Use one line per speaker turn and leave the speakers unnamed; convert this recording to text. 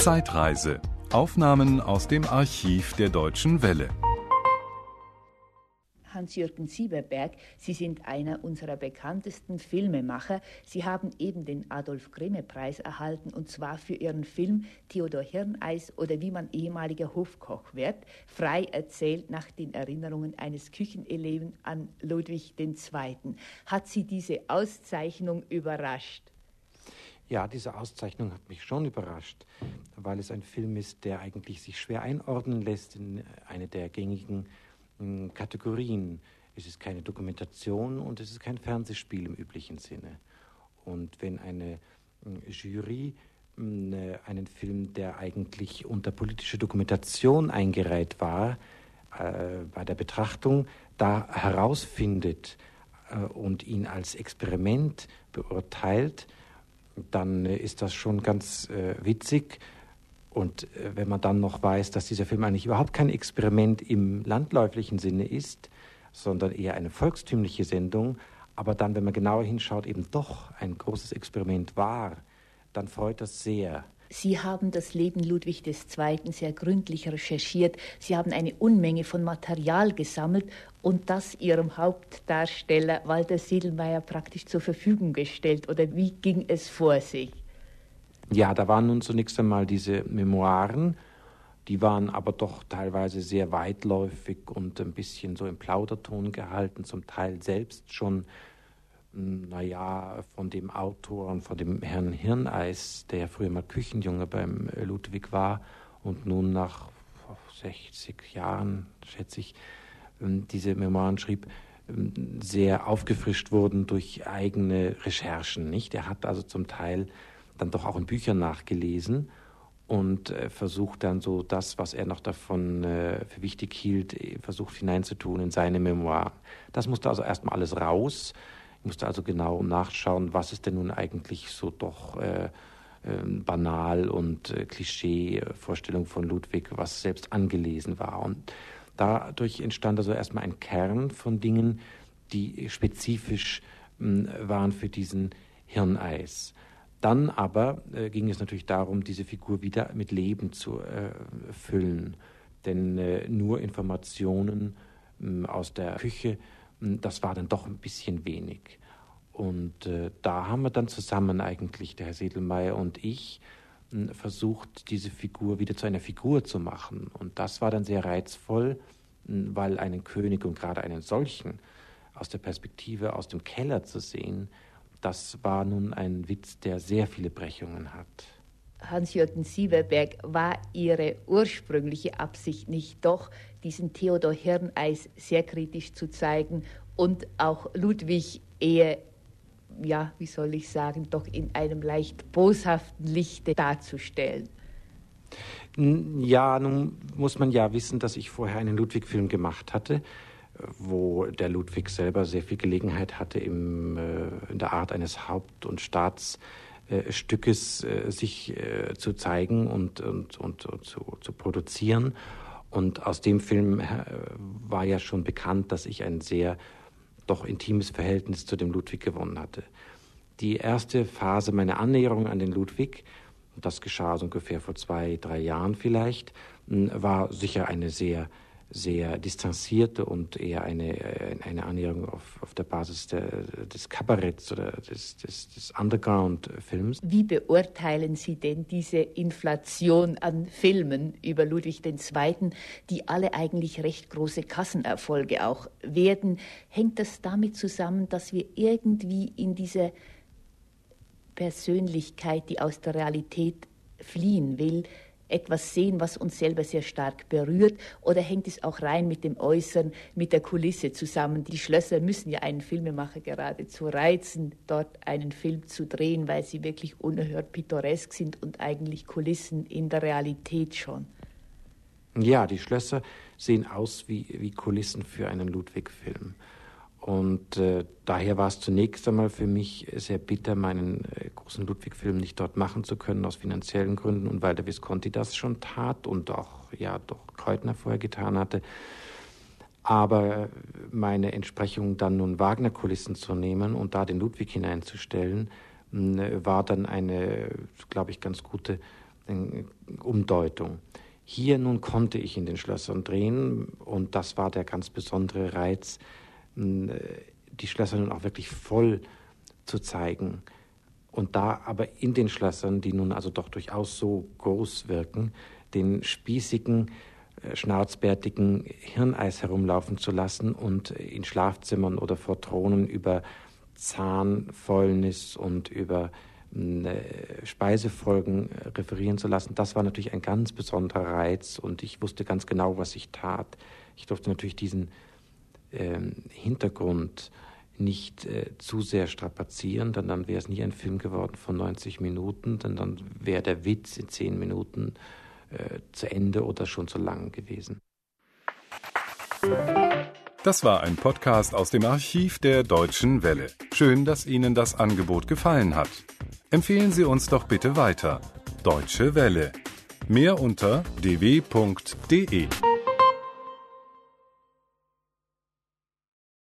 Zeitreise. Aufnahmen aus dem Archiv der Deutschen Welle.
Hans-Jürgen Sieberberg, Sie sind einer unserer bekanntesten Filmemacher. Sie haben eben den Adolf-Grimme-Preis erhalten und zwar für Ihren Film Theodor Hirneis oder wie man ehemaliger Hofkoch wird, frei erzählt nach den Erinnerungen eines Kücheneleven an Ludwig II. Hat Sie diese Auszeichnung überrascht?
Ja, diese Auszeichnung hat mich schon überrascht, weil es ein Film ist, der eigentlich sich schwer einordnen lässt in eine der gängigen Kategorien. Es ist keine Dokumentation und es ist kein Fernsehspiel im üblichen Sinne. Und wenn eine Jury ne, einen Film, der eigentlich unter politische Dokumentation eingereiht war, äh, bei der Betrachtung da herausfindet äh, und ihn als Experiment beurteilt, dann äh, ist das schon ganz äh, witzig und äh, wenn man dann noch weiß, dass dieser Film eigentlich überhaupt kein Experiment im landläuflichen Sinne ist, sondern eher eine volkstümliche Sendung, aber dann, wenn man genauer hinschaut, eben doch ein großes Experiment war, dann freut das sehr.
Sie haben das Leben Ludwig II. sehr gründlich recherchiert. Sie haben eine Unmenge von Material gesammelt und das Ihrem Hauptdarsteller Walter Siedelmeier praktisch zur Verfügung gestellt. Oder wie ging es vor sich?
Ja, da waren nun zunächst einmal diese Memoiren, die waren aber doch teilweise sehr weitläufig und ein bisschen so im Plauderton gehalten, zum Teil selbst schon, naja, von dem Autor und von dem Herrn Hirneis, der früher mal Küchenjunge beim äh, Ludwig war und nun nach 60 Jahren, schätze ich, hm, diese Memoiren schrieb, hm, sehr aufgefrischt wurden durch eigene Recherchen, nicht? Er hat also zum Teil dann doch auch in Büchern nachgelesen und äh, versucht dann so das, was er noch davon äh, für wichtig hielt, versucht hineinzutun in seine Memoiren. Das musste also erstmal alles raus. Ich musste also genau nachschauen, was ist denn nun eigentlich so doch äh, ähm, banal und äh, Klischee-Vorstellung von Ludwig, was selbst angelesen war. Und dadurch entstand also erstmal ein Kern von Dingen, die spezifisch hm, waren für diesen Hirneis. Dann aber äh, ging es natürlich darum, diese Figur wieder mit Leben zu äh, füllen. Denn äh, nur Informationen äh, aus der Küche, das war dann doch ein bisschen wenig. Und äh, da haben wir dann zusammen eigentlich, der Herr Sedelmeier und ich, versucht, diese Figur wieder zu einer Figur zu machen. Und das war dann sehr reizvoll, weil einen König und gerade einen solchen aus der Perspektive aus dem Keller zu sehen, das war nun ein Witz, der sehr viele Brechungen hat.
Hans-Jürgen Sieverberg, war Ihre ursprüngliche Absicht nicht doch, diesen Theodor Hirneis sehr kritisch zu zeigen und auch Ludwig eher, ja, wie soll ich sagen, doch in einem leicht boshaften Lichte darzustellen?
Ja, nun muss man ja wissen, dass ich vorher einen Ludwig-Film gemacht hatte wo der Ludwig selber sehr viel Gelegenheit hatte, im, äh, in der Art eines Haupt- und Staatsstückes äh, sich äh, zu zeigen und, und, und, und zu, zu, produzieren. Und aus dem Film war ja schon bekannt, dass ich ein sehr doch intimes Verhältnis zu dem Ludwig gewonnen hatte. Die erste Phase meiner Annäherung an den Ludwig, das geschah so ungefähr vor zwei, drei Jahren vielleicht, war sicher eine sehr sehr distanzierte und eher eine, äh, eine Annäherung auf, auf der Basis der, des Kabaretts oder des, des, des Underground-Films.
Wie beurteilen Sie denn diese Inflation an Filmen über Ludwig II., die alle eigentlich recht große Kassenerfolge auch werden? Hängt das damit zusammen, dass wir irgendwie in diese Persönlichkeit, die aus der Realität fliehen will, etwas sehen, was uns selber sehr stark berührt? Oder hängt es auch rein mit dem Äußeren, mit der Kulisse zusammen? Die Schlösser müssen ja einen Filmemacher geradezu reizen, dort einen Film zu drehen, weil sie wirklich unerhört pittoresk sind und eigentlich Kulissen in der Realität schon.
Ja, die Schlösser sehen aus wie, wie Kulissen für einen Ludwig-Film. Und äh, daher war es zunächst einmal für mich sehr bitter, meinen äh, großen Ludwig-Film nicht dort machen zu können, aus finanziellen Gründen und weil der Visconti das schon tat und auch, ja, doch Kreutner vorher getan hatte. Aber meine Entsprechung dann nun Wagner-Kulissen zu nehmen und da den Ludwig hineinzustellen, war dann eine, glaube ich, ganz gute äh, Umdeutung. Hier nun konnte ich in den Schlössern drehen und das war der ganz besondere Reiz, äh, die Schlösser nun auch wirklich voll zu zeigen. Und da aber in den Schlössern, die nun also doch durchaus so groß wirken, den spießigen, äh, schnauzbärtigen Hirneis herumlaufen zu lassen und in Schlafzimmern oder vor Thronen über Zahnfäulnis und über äh, Speisefolgen äh, referieren zu lassen, das war natürlich ein ganz besonderer Reiz und ich wusste ganz genau, was ich tat. Ich durfte natürlich diesen ähm, Hintergrund nicht äh, zu sehr strapazieren, denn dann wäre es nie ein Film geworden von 90 Minuten, denn dann wäre der Witz in 10 Minuten äh, zu Ende oder schon zu lang gewesen.
Das war ein Podcast aus dem Archiv der Deutschen Welle. Schön, dass Ihnen das Angebot gefallen hat. Empfehlen Sie uns doch bitte weiter. Deutsche Welle. Mehr unter dw.de.